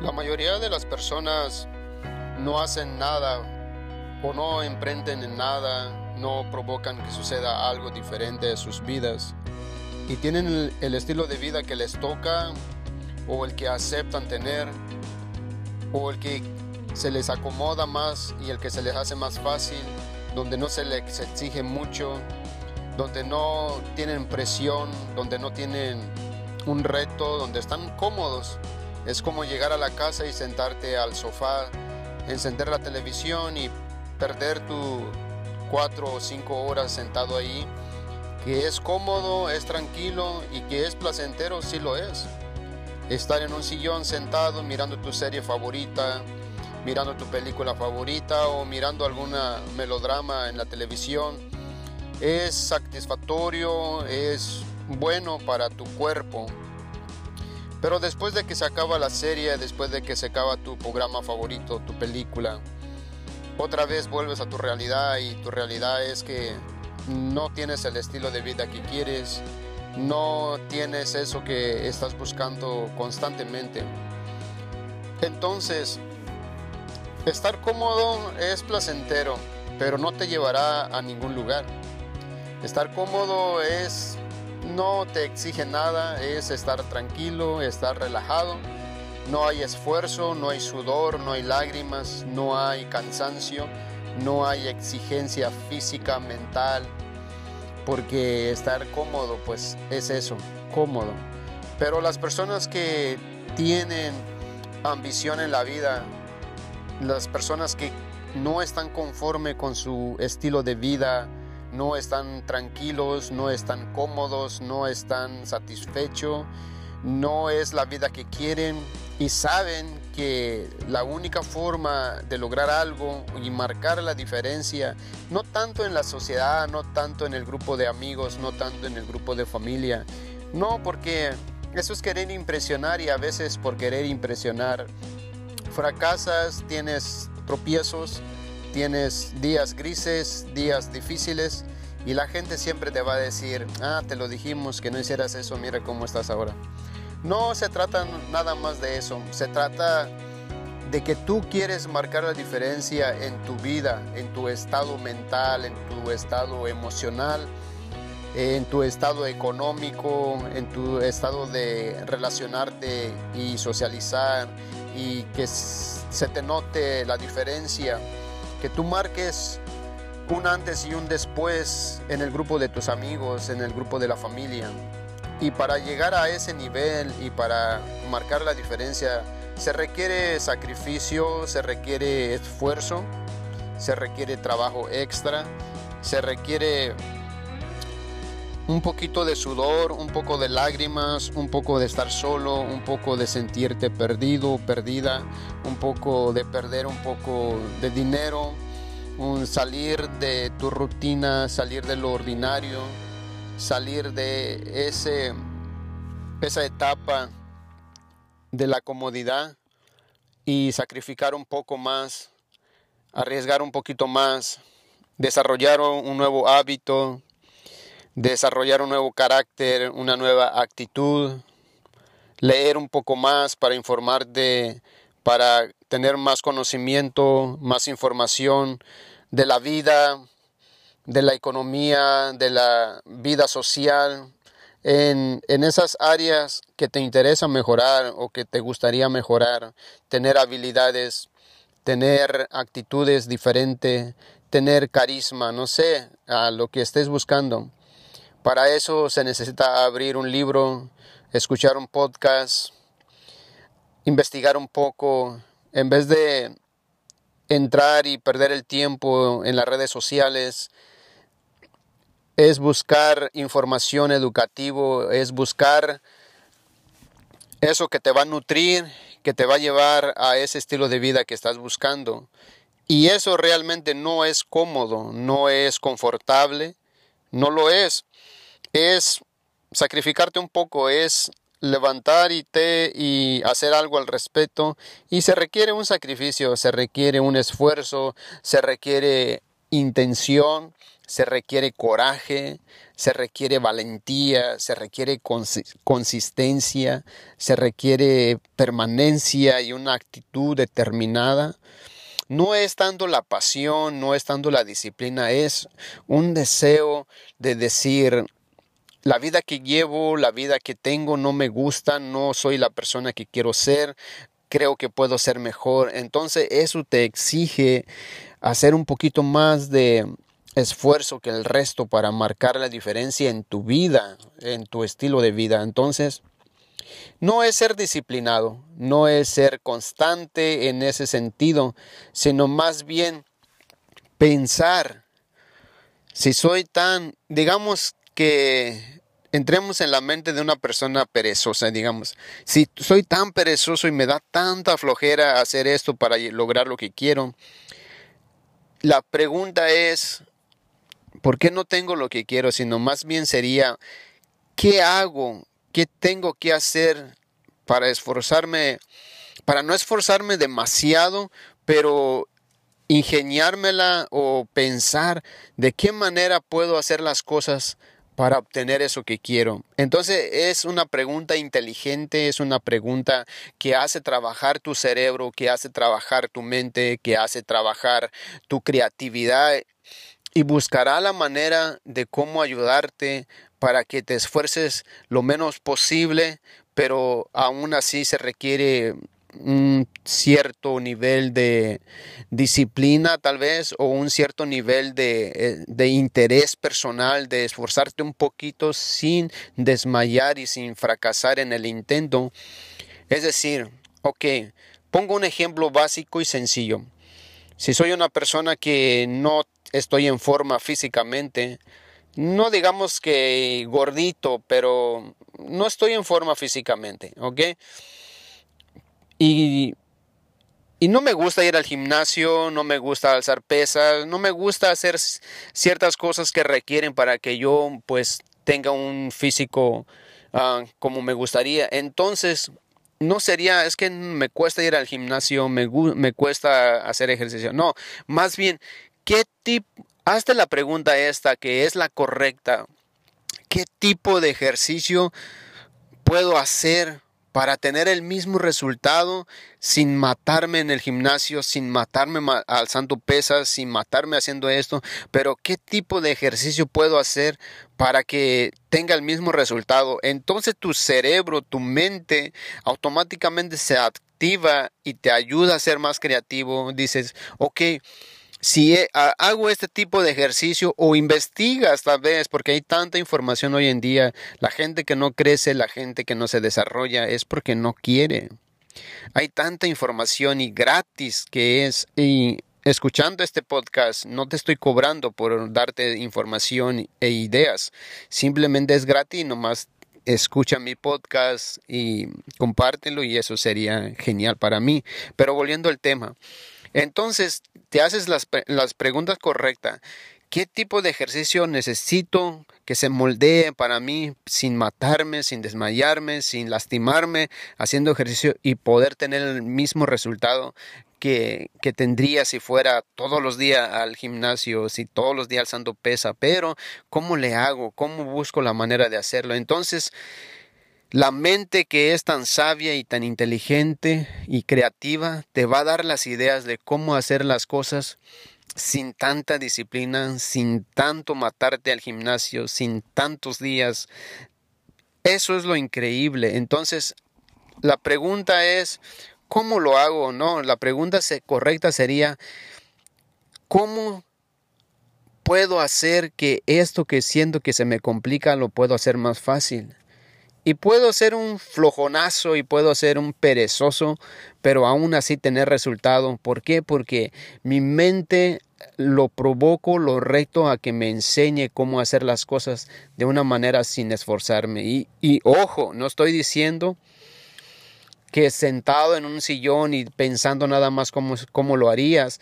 La mayoría de las personas no hacen nada o no emprenden en nada, no provocan que suceda algo diferente en sus vidas y tienen el, estilo de vida que les toca o el que aceptan tener o el que se les acomoda más y el que se les hace más fácil, donde no se les exige mucho, donde no tienen presión, donde no tienen un reto, donde están cómodos. Es como llegar a la casa y sentarte al sofá, encender la televisión y perder tu cuatro o cinco horas sentado ahí, que es cómodo, es tranquilo y que es placentero, sí lo es. Estar en un sillón sentado mirando tu serie favorita, mirando tu película favorita o mirando alguna melodrama en la televisión, es satisfactorio, es bueno para tu cuerpo, pero después de que se acaba la serie, después de que se acaba tu programa favorito, tu película, otra vez vuelves a tu realidad y tu realidad es que no tienes el estilo de vida que quieres, no tienes eso que estás buscando constantemente. Entonces, estar cómodo es placentero, pero no te llevará a ningún lugar. Estar cómodo es no te exige nada, es estar tranquilo, estar relajado. No hay esfuerzo, no hay sudor, no hay lágrimas, no hay cansancio, no hay exigencia física, mental, porque estar cómodo pues es eso, cómodo. Pero las personas que tienen ambición en la vida, las personas que no están conforme con su estilo de vida, no están tranquilos, no están cómodos, no están satisfechos, no es la vida que quieren y saben que la única forma de lograr algo y marcar la diferencia, no tanto en la sociedad, no tanto en el grupo de amigos, no tanto en el grupo de familia, no porque eso es querer impresionar y a veces por querer impresionar fracasas, tienes tropiezos, tienes días grises, días difíciles y la gente siempre te va a decir, ah, te lo dijimos que no hicieras eso, mira cómo estás ahora. No se trata nada más de eso, se trata de que tú quieres marcar la diferencia en tu vida, en tu estado mental, en tu estado emocional, en tu estado económico, en tu estado de relacionarte y socializar y que se te note la diferencia que tú marques un antes y un después en el grupo de tus amigos, en el grupo de la familia. Y para llegar a ese nivel y para marcar la diferencia, se requiere sacrificio, se requiere esfuerzo, se requiere trabajo extra, se requiere un poquito de sudor, un poco de lágrimas, un poco de estar solo, un poco de sentirte perdido, perdida, un poco de perder un poco de dinero, un salir de tu rutina, salir de lo ordinario, salir de esa etapa de la comodidad y sacrificar un poco más, arriesgar un poquito más, desarrollar un nuevo hábito, desarrollar un nuevo carácter, una nueva actitud, leer un poco más para informarte, para tener más conocimiento, más información de la vida, de la economía, de la vida social, en, en, esas áreas que te interesa mejorar o que te gustaría mejorar, tener habilidades, tener actitudes diferentes, tener carisma, no sé, a lo que estés buscando. Para eso se necesita abrir un libro, escuchar un podcast, investigar un poco, en vez de entrar y perder el tiempo en las redes sociales, es buscar información educativa, es buscar eso que te va a nutrir, que te va a llevar a ese estilo de vida que estás buscando. Y eso realmente no es cómodo, no es confortable, no lo es es sacrificarte un poco, es levantar y, te, y hacer algo al respecto y se requiere un sacrificio, se requiere un esfuerzo, se requiere intención, se requiere coraje, se requiere valentía, se requiere consistencia, se requiere permanencia y una actitud determinada. No es tanto la pasión, no es tanto la disciplina, es un deseo de decir, la vida que llevo, la vida que tengo no me gusta, no soy la persona que quiero ser, creo que puedo ser mejor. Entonces eso te exige hacer un poquito más de esfuerzo que el resto para marcar la diferencia en tu vida, en tu estilo de vida. Entonces, no es ser disciplinado, no es ser constante en ese sentido, sino más bien pensar si soy tan, digamos que entremos en la mente de una persona perezosa, digamos, si soy tan perezoso y me da tanta flojera hacer esto para lograr lo que quiero, la pregunta es, ¿por qué no tengo lo que quiero? Sino más bien sería, ¿qué hago? ¿Qué tengo que hacer para esforzarme, para no esforzarme demasiado, pero ingeniármela o pensar de qué manera puedo hacer las cosas para obtener eso que quiero? Entonces es una pregunta inteligente, es una pregunta que hace trabajar tu cerebro, que hace trabajar tu mente, que hace trabajar tu creatividad y buscará la manera de cómo ayudarte para que te esfuerces lo menos posible, pero aún así se requiere un cierto nivel de disciplina tal vez o un cierto nivel de, eh, interés personal, de esforzarte un poquito sin desmayar y sin fracasar en el intento. Es decir, ok, pongo un ejemplo básico y sencillo. Si soy una persona que no estoy en forma físicamente, no digamos que gordito, pero no estoy en forma físicamente, ¿ok? Y, y no me gusta ir al gimnasio, no me gusta alzar pesas, no me gusta hacer ciertas cosas que requieren para que yo pues tenga un físico ah, como me gustaría. Entonces, no sería, es que me cuesta ir al gimnasio, me, me cuesta hacer ejercicio. No, más bien, ¿qué tipo, hazte la pregunta esta que es la correcta. ¿Qué tipo de ejercicio puedo hacer para tener el mismo resultado sin matarme en el gimnasio, sin matarme alzando pesas, sin matarme haciendo esto, pero qué tipo de ejercicio puedo hacer para que tenga el mismo resultado. Entonces tu cerebro, tu mente automáticamente se activa y te ayuda a ser más creativo. Dices, ok, si hago este tipo de ejercicio o investigas tal vez, porque hay tanta información hoy en día, la gente que no crece, la gente que no se desarrolla, es porque no quiere. Hay tanta información y gratis que es, y escuchando este podcast, no te estoy cobrando por darte información e ideas, simplemente es gratis, nomás escucha mi podcast y compártelo y eso sería genial para mí. Pero volviendo al tema, entonces, te haces las, las preguntas correctas. ¿Qué tipo de ejercicio necesito que se moldee para mí sin matarme, sin desmayarme, sin lastimarme, haciendo ejercicio y poder tener el mismo resultado que, que, tendría si fuera todos los días al gimnasio, si todos los días alzando pesa, pero ¿cómo le hago? ¿Cómo busco la manera de hacerlo? Entonces, la mente que es tan sabia y tan inteligente y creativa te va a dar las ideas de cómo hacer las cosas sin tanta disciplina, sin tanto matarte al gimnasio, sin tantos días. Eso es lo increíble. Entonces, la pregunta es, ¿cómo lo hago? No, la pregunta correcta sería, ¿cómo puedo hacer que esto que siento que se me complica lo puedo hacer más fácil? Y puedo ser un flojonazo y puedo ser un perezoso, pero aún así tener resultado. ¿Por qué? Porque mi mente lo provoco, lo reto a que me enseñe cómo hacer las cosas de una manera sin esforzarme. Y, y ojo, no estoy diciendo que sentado en un sillón y pensando nada más cómo, cómo lo harías,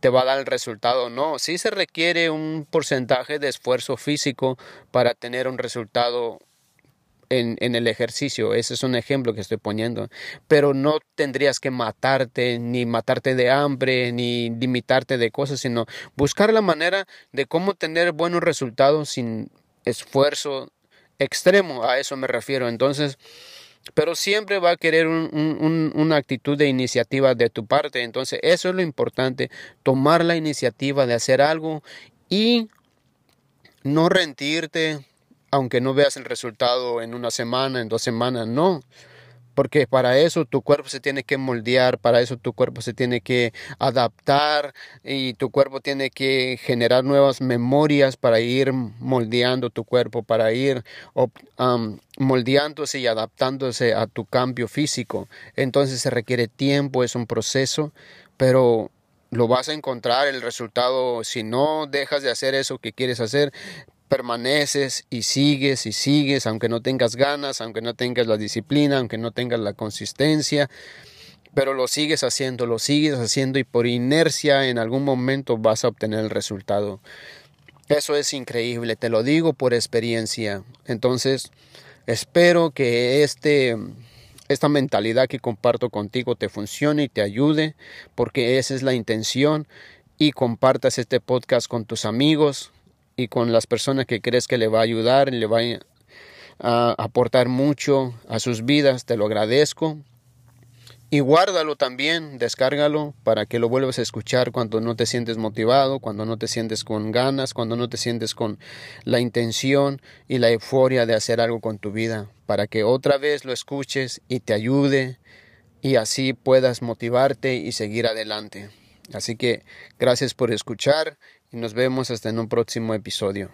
te va a dar el resultado. No, sí se requiere un porcentaje de esfuerzo físico para tener un resultado en, el ejercicio. Ese es un ejemplo que estoy poniendo. Pero no tendrías que matarte, ni matarte de hambre, ni limitarte de cosas, sino buscar la manera de cómo tener buenos resultados sin esfuerzo extremo, a eso me refiero. Entonces, pero siempre va a querer una actitud de iniciativa de tu parte. Entonces, eso es lo importante, tomar la iniciativa de hacer algo y no rendirte, aunque no veas el resultado en una semana, en dos semanas, no porque para eso tu cuerpo se tiene que moldear, para eso tu cuerpo se tiene que adaptar y tu cuerpo tiene que generar nuevas memorias para ir moldeando tu cuerpo, para ir moldeándose y adaptándose a tu cambio físico. Entonces se requiere tiempo, es un proceso, pero lo vas a encontrar el resultado si no dejas de hacer eso que quieres hacer permaneces y sigues y sigues, aunque no tengas ganas, aunque no tengas la disciplina, aunque no tengas la consistencia, pero lo sigues haciendo, lo sigues haciendo y por inercia en algún momento vas a obtener el resultado. Eso es increíble, te lo digo por experiencia. Entonces, espero que este esta mentalidad que comparto contigo te funcione y te ayude, porque esa es la intención y compartas este podcast con tus amigos, y con las personas que crees que le va a ayudar, le va a aportar mucho a sus vidas. Te lo agradezco. Y guárdalo también, descárgalo para que lo vuelvas a escuchar cuando no te sientes motivado, cuando no te sientes con ganas, cuando no te sientes con la intención y la euforia de hacer algo con tu vida, para que otra vez lo escuches y te ayude y así puedas motivarte y seguir adelante. Así que gracias por escuchar nos vemos hasta en un próximo episodio.